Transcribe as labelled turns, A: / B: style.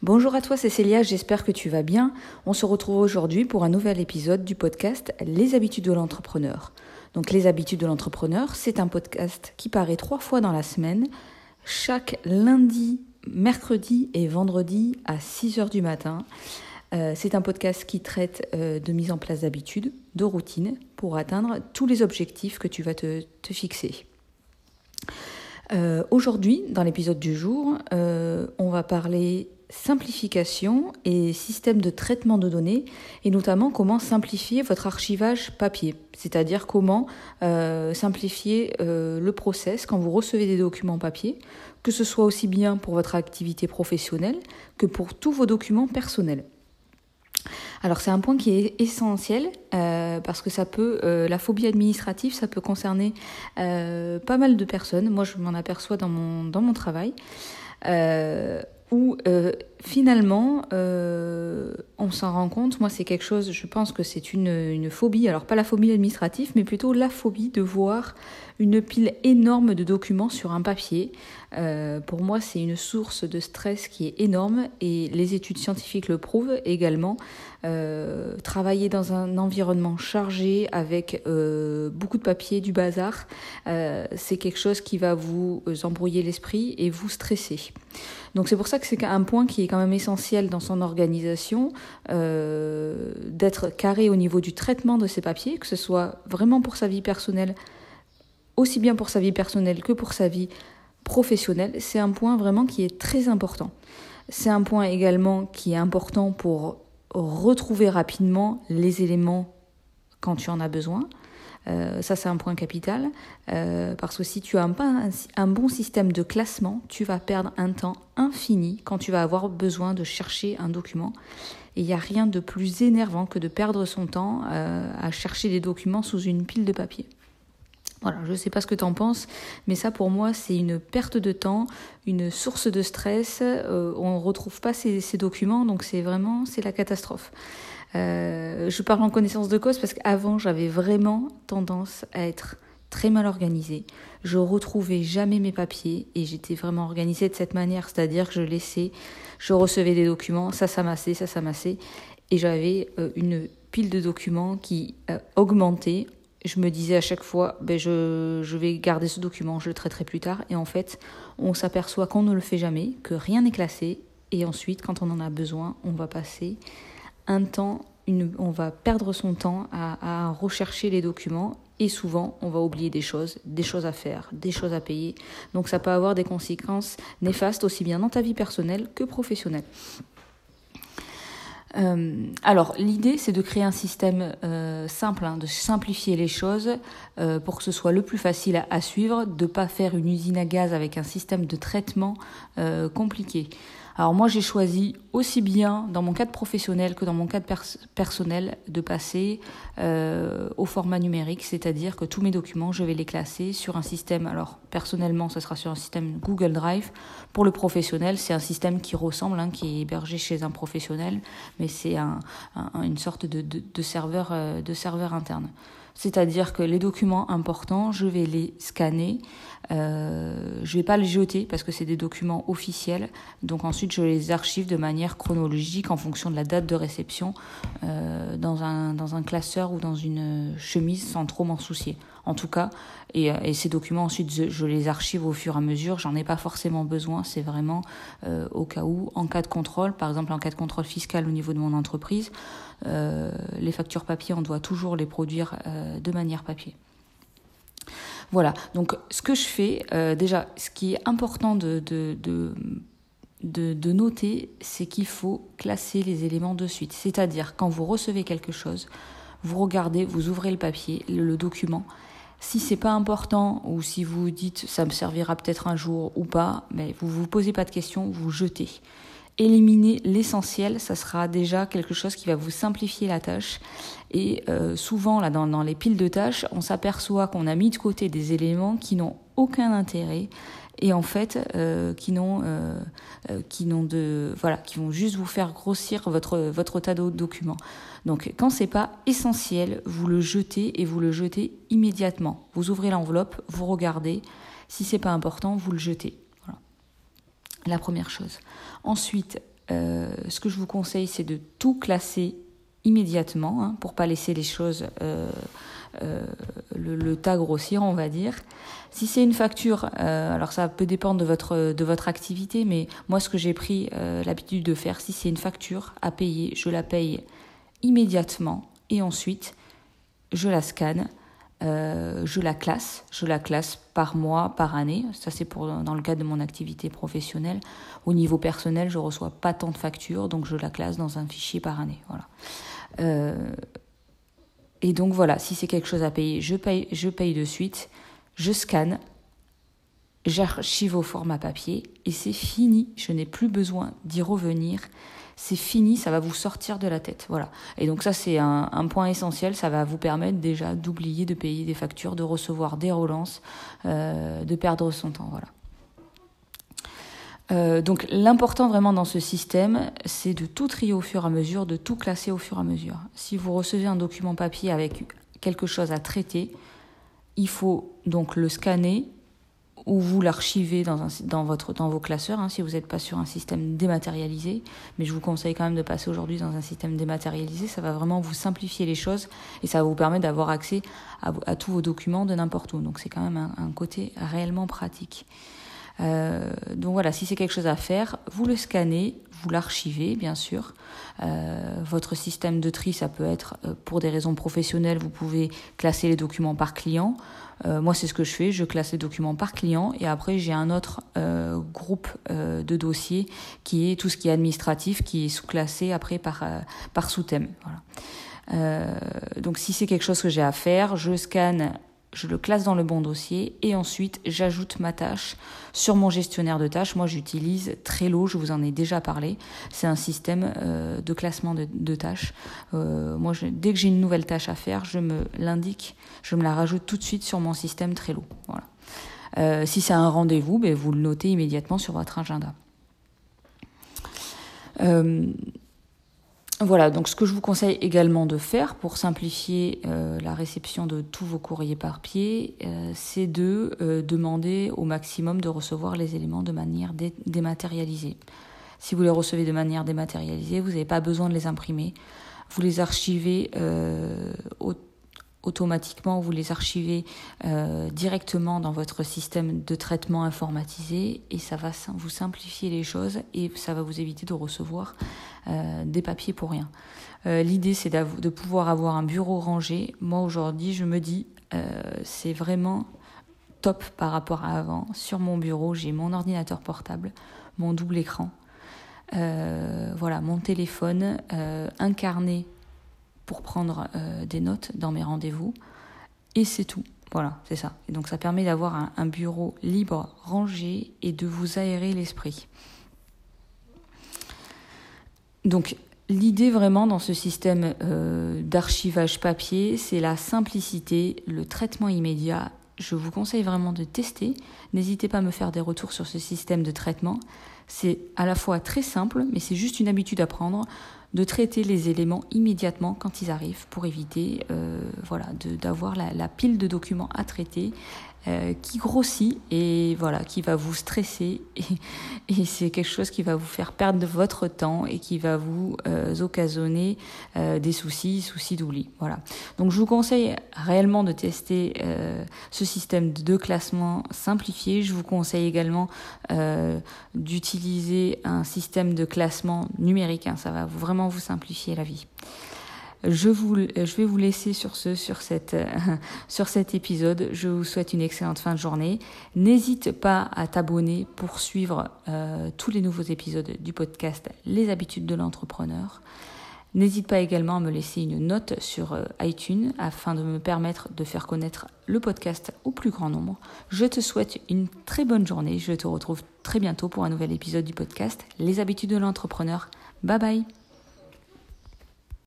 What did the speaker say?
A: Bonjour à toi, c'est j'espère que tu vas bien. On se retrouve aujourd'hui pour un nouvel épisode du podcast Les habitudes de l'entrepreneur. Donc Les habitudes de l'entrepreneur, c'est un podcast qui paraît trois fois dans la semaine, chaque lundi, mercredi et vendredi à 6 heures du matin. Euh, c'est un podcast qui traite euh, de mise en place d'habitudes, de routines, pour atteindre tous les objectifs que tu vas te, fixer. Euh, aujourd'hui, dans l'épisode du jour, on va parler simplification et système de traitement de données, et notamment comment simplifier votre archivage papier, c'est-à-dire comment euh, simplifier euh, le process quand vous recevez des documents papier, que ce soit aussi bien pour votre activité professionnelle que pour tous vos documents personnels. Alors c'est un point qui est essentiel euh, parce que ça peut, la phobie administrative, ça peut concerner pas mal de personnes. Moi, je m'en aperçois dans mon dans mon travail où euh, finalement euh, on s'en rend compte. Moi, c'est quelque chose, je pense que c'est une, une, phobie, alors pas la phobie administrative, mais plutôt la phobie de voir une pile énorme de documents sur un papier. Euh, pour moi, c'est une source de stress qui est énorme et les études scientifiques le prouvent également. Euh, travailler dans un environnement chargé avec euh, beaucoup de papier, du bazar, c'est quelque chose qui va vous embrouiller l'esprit et vous stresser. Donc c'est pour ça que c'est un point qui est quand même essentiel dans son organisation, d'être carré au niveau du traitement de ces papiers, que ce soit vraiment pour sa vie personnelle, aussi bien pour sa vie personnelle que pour sa vie professionnelle. C'est un point vraiment qui est très important. C'est un point également qui est important pour retrouver rapidement les éléments quand tu en as besoin. Euh, ça, c'est un point capital, euh, parce que si tu as pas un, un, bon système de classement, tu vas perdre un temps infini quand tu vas avoir besoin de chercher un document. Et il n'y a rien de plus énervant que de perdre son temps euh, à chercher des documents sous une pile de papier. Voilà, je ne sais pas ce que tu en penses, mais ça pour moi c'est une perte de temps, une source de stress. Euh, on ne retrouve pas ces, documents, donc c'est vraiment c'est la catastrophe. Euh, je parle en connaissance de cause parce qu'avant j'avais vraiment tendance à être très mal organisée. Je retrouvais jamais mes papiers et j'étais vraiment organisée de cette manière, c'est-à-dire que je laissais, je recevais des documents, ça s'amassait, ça s'amassait, et j'avais euh, une pile de documents qui augmentait je me disais à chaque fois, ben je, vais garder ce document, je le traiterai plus tard. Et en fait, on s'aperçoit qu'on ne le fait jamais, que rien n'est classé. Et ensuite, quand on en a besoin, on va passer un temps, on va perdre son temps à, à rechercher les documents. Et souvent, on va oublier des choses, des choses à faire, des choses à payer. Donc ça peut avoir des conséquences néfastes aussi bien dans ta vie personnelle que professionnelle. Euh, alors, l'idée, c'est de créer un système euh, simple, hein, de simplifier les choses euh, pour que ce soit le plus facile à, suivre, de ne pas faire une usine à gaz avec un système de traitement compliqué. Alors moi j'ai choisi aussi bien dans mon cadre professionnel que dans mon cadre personnel de passer euh, au format numérique, c'est-à-dire que tous mes documents je vais les classer sur un système. Alors personnellement ce sera sur un système Google Drive. Pour le professionnel c'est un système qui ressemble, hein, qui est hébergé chez un professionnel, mais c'est un, une sorte de, euh, de serveur interne. C'est-à-dire que les documents importants, je vais les scanner. Euh, je vais pas les jeter parce que c'est des documents officiels. Donc ensuite, je les archive de manière chronologique en fonction de la date de réception euh, dans, un, dans un classeur ou dans une chemise sans trop m'en soucier en tout cas. Et, euh, ces documents, ensuite, je, les archive au fur et à mesure. J'en ai pas forcément besoin. C'est vraiment euh, au cas où, en cas de contrôle, par exemple en cas de contrôle fiscal au niveau de mon entreprise, les factures papier, on doit toujours les produire euh, de manière papier. Voilà, donc ce que je fais, euh, déjà, ce qui est important de, de, de de, de, noter, c'est qu'il faut classer les éléments de suite. C'est-à-dire, quand vous recevez quelque chose, vous regardez, vous ouvrez le papier, le, le document, si c'est pas important ou si vous dites ça me servira peut-être un jour ou pas, mais vous vous posez pas de questions, vous jetez. Éliminer l'essentiel, ça sera déjà quelque chose qui va vous simplifier la tâche. Et euh, souvent, là, dans, les piles de tâches, on s'aperçoit qu'on a mis de côté des éléments qui n'ont aucun intérêt et en fait euh, qui n'ont euh, qui n'ont de voilà qui vont juste vous faire grossir votre votre tas de documents. Donc quand c'est pas essentiel, vous le jetez et vous le jetez immédiatement. Vous ouvrez l'enveloppe, vous regardez. Si c'est pas important, vous le jetez. La première chose. Ensuite, euh, ce que je vous conseille, c'est de tout classer immédiatement hein, pour pas laisser les choses euh, euh, le, tas grossir, on va dire. Si c'est une facture, alors ça peut dépendre de votre de votre activité, mais moi ce que j'ai pris l'habitude de faire, si c'est une facture à payer, je la paye immédiatement et ensuite je la scanne euh, je la classe, je la classe par mois, par année. Ça c'est pour dans le cadre de mon activité professionnelle. Au niveau personnel, je reçois pas tant de factures, donc je la classe dans un fichier par année. Voilà. Euh, et donc voilà, si c'est quelque chose à payer, je paye, je paye de suite, je scanne, j'archive au format papier et c'est fini. Je n'ai plus besoin d'y revenir c'est fini, ça va vous sortir de la tête. Voilà. Et donc ça, c'est un, point essentiel. Ça va vous permettre déjà d'oublier de payer des factures, de recevoir des relances, euh, de perdre son temps. Voilà. Euh, donc l'important vraiment dans ce système, c'est de tout trier au fur et à mesure, de tout classer au fur et à mesure. Si vous recevez un document papier avec quelque chose à traiter, il faut donc le scanner, ou vous l'archivez dans, un, dans, votre, dans vos classeurs, hein, si vous n'êtes pas sur un système dématérialisé. Mais je vous conseille quand même de passer aujourd'hui dans un système dématérialisé. Ça va vraiment vous simplifier les choses et ça va vous permettre d'avoir accès à, à, tous vos documents de n'importe où. Donc c'est quand même un, côté réellement pratique. Euh, donc voilà, si c'est quelque chose à faire, vous le scannez, vous l'archivez bien sûr. Euh, votre système de tri, ça peut être euh, pour des raisons professionnelles, vous pouvez classer les documents par client. Moi, c'est ce que je fais. Je classe les documents par client et après, j'ai un autre groupe de dossiers qui est tout ce qui est administratif, qui est sous-classé après par, par sous-thème. Voilà. donc, si c'est quelque chose que j'ai à faire, je scanne je le classe dans le bon dossier et ensuite j'ajoute ma tâche sur mon gestionnaire de tâches. Moi j'utilise Trello, je vous en ai déjà parlé. C'est un système euh, de classement de, tâches. Euh, moi dès que j'ai une nouvelle tâche à faire, je me l'indique, je me la rajoute tout de suite sur mon système Trello. Voilà. Euh, si c'est un rendez-vous, ben, vous le notez immédiatement sur votre agenda. Voilà, donc ce que je vous conseille également de faire pour simplifier euh, la réception de tous vos courriers par pied, euh, c'est de euh, demander au maximum de recevoir les éléments de manière dé dématérialisée. Si vous les recevez de manière dématérialisée, vous n'avez pas besoin de les imprimer. Vous les archivez au automatiquement, vous les archivez euh, directement dans votre système de traitement informatisé et ça va vous simplifier les choses et ça va vous éviter de recevoir euh, des papiers pour rien. Euh, L'idée, c'est de pouvoir avoir un bureau rangé. Moi, aujourd'hui, je me dis, c'est vraiment top par rapport à avant. Sur mon bureau, j'ai mon ordinateur portable, mon double écran, voilà, mon téléphone, un carnet pour prendre euh, des notes dans mes rendez-vous. Et c'est tout. Voilà, c'est ça. Et donc ça permet d'avoir un, bureau libre, rangé et de vous aérer l'esprit. Donc l'idée vraiment dans ce système euh, d'archivage papier, c'est la simplicité, le traitement immédiat. Je vous conseille vraiment de tester. N'hésitez pas à me faire des retours sur ce système de traitement. C'est à la fois très simple, mais c'est juste une habitude à prendre de traiter les éléments immédiatement quand ils arrivent pour éviter euh, voilà, d'avoir la, la, pile de documents à traiter euh, qui grossit et voilà, qui va vous stresser et, c'est quelque chose qui va vous faire perdre votre temps et qui va vous euh, occasionner euh, des soucis, soucis d'oubli. Voilà. Donc je vous conseille réellement de tester ce système de classement simplifié. Je vous conseille également d'utiliser un système de classement numérique. Hein. Ça va vraiment vous simplifier la vie. Je, vous, je vais vous laisser sur ce, sur, cette, sur cet épisode. Je vous souhaite une excellente fin de journée. N'hésite pas à t'abonner pour suivre euh, tous les nouveaux épisodes du podcast Les habitudes de l'entrepreneur. N'hésite pas également à me laisser une note sur euh, iTunes afin de me permettre de faire connaître le podcast au plus grand nombre. Je te souhaite une très bonne journée. Je te retrouve très bientôt pour un nouvel épisode du podcast Les habitudes de l'entrepreneur. Bye bye